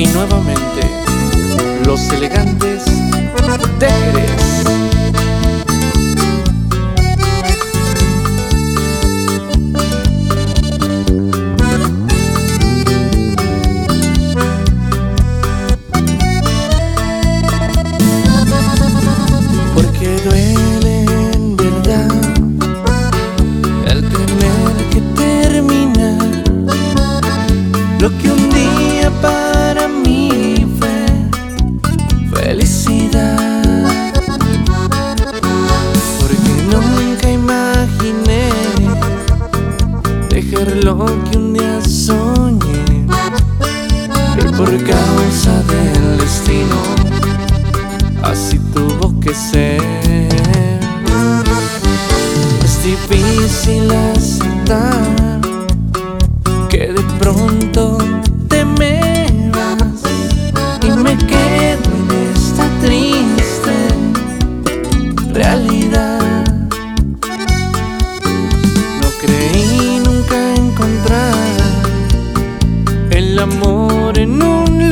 y nuevamente los elegantes Tejeres. Porque duele en verdad el tener que terminar lo que un día. Lo que un día soñé. Y por causa del destino, así tuvo que ser. Es difícil aceptar que de pronto te me vas y me quedo en esta triste realidad. Amor en un